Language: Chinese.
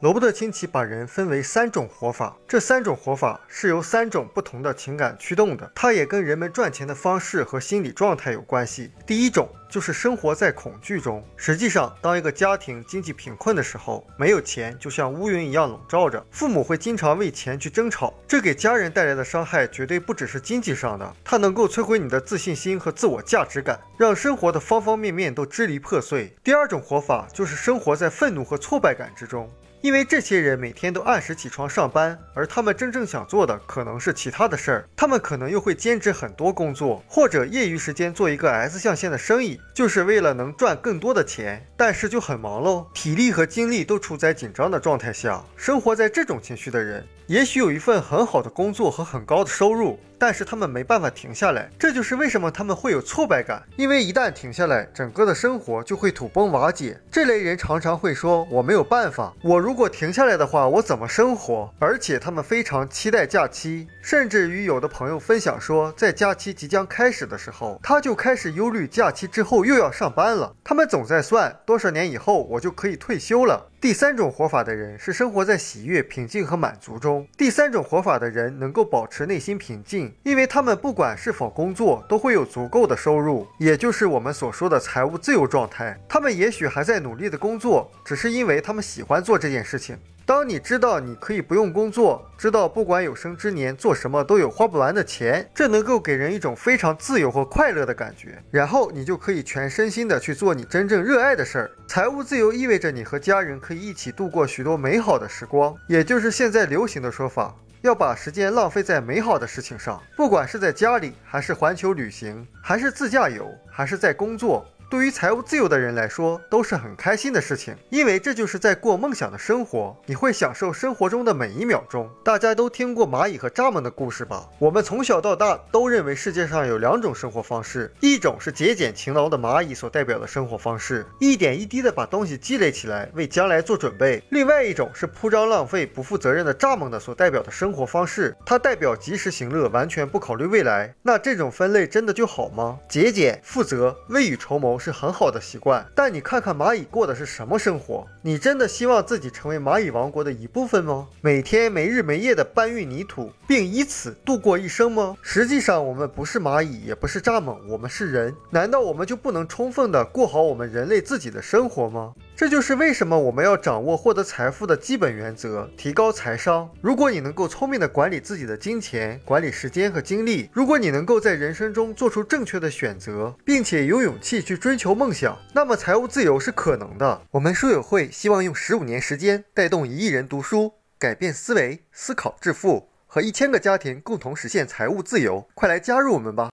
罗伯特清崎把人分为三种活法，这三种活法是由三种不同的情感驱动的，它也跟人们赚钱的方式和心理状态有关系。第一种就是生活在恐惧中。实际上，当一个家庭经济贫困的时候，没有钱就像乌云一样笼罩着，父母会经常为钱去争吵，这给家人带来的伤害绝对不只是经济上的，它能够摧毁你的自信心和自我价值感，让生活的方方面面都支离破碎。第二种活法就是生活在愤怒和挫败感之中。因为这些人每天都按时起床上班，而他们真正想做的可能是其他的事儿。他们可能又会兼职很多工作，或者业余时间做一个 S 象限的生意，就是为了能赚更多的钱。但是就很忙喽，体力和精力都处在紧张的状态下。生活在这种情绪的人，也许有一份很好的工作和很高的收入。但是他们没办法停下来，这就是为什么他们会有挫败感。因为一旦停下来，整个的生活就会土崩瓦解。这类人常常会说：“我没有办法，我如果停下来的话，我怎么生活？”而且他们非常期待假期，甚至与有的朋友分享说，在假期即将开始的时候，他就开始忧虑假期之后又要上班了。他们总在算多少年以后我就可以退休了。第三种活法的人是生活在喜悦、平静和满足中。第三种活法的人能够保持内心平静，因为他们不管是否工作，都会有足够的收入，也就是我们所说的财务自由状态。他们也许还在努力的工作，只是因为他们喜欢做这件事情。当你知道你可以不用工作，知道不管有生之年做什么都有花不完的钱，这能够给人一种非常自由和快乐的感觉。然后你就可以全身心的去做你真正热爱的事儿。财务自由意味着你和家人可以一起度过许多美好的时光，也就是现在流行的说法，要把时间浪费在美好的事情上，不管是在家里，还是环球旅行，还是自驾游，还是在工作。对于财务自由的人来说，都是很开心的事情，因为这就是在过梦想的生活。你会享受生活中的每一秒钟。大家都听过蚂蚁和蚱蜢的故事吧？我们从小到大都认为世界上有两种生活方式，一种是节俭勤劳的蚂蚁所代表的生活方式，一点一滴的把东西积累起来，为将来做准备；另外一种是铺张浪费、不负责任的蚱蜢的所代表的生活方式，它代表及时行乐，完全不考虑未来。那这种分类真的就好吗？节俭、负责、未雨绸缪。是很好的习惯，但你看看蚂蚁过的是什么生活？你真的希望自己成为蚂蚁王国的一部分吗？每天没日没夜的搬运泥土，并以此度过一生吗？实际上，我们不是蚂蚁，也不是蚱蜢，我们是人。难道我们就不能充分的过好我们人类自己的生活吗？这就是为什么我们要掌握获得财富的基本原则，提高财商。如果你能够聪明的管理自己的金钱，管理时间和精力，如果你能够在人生中做出正确的选择，并且有勇气去追求梦想，那么财务自由是可能的。我们书友会希望用十五年时间带动一亿人读书，改变思维，思考致富，和一千个家庭共同实现财务自由。快来加入我们吧！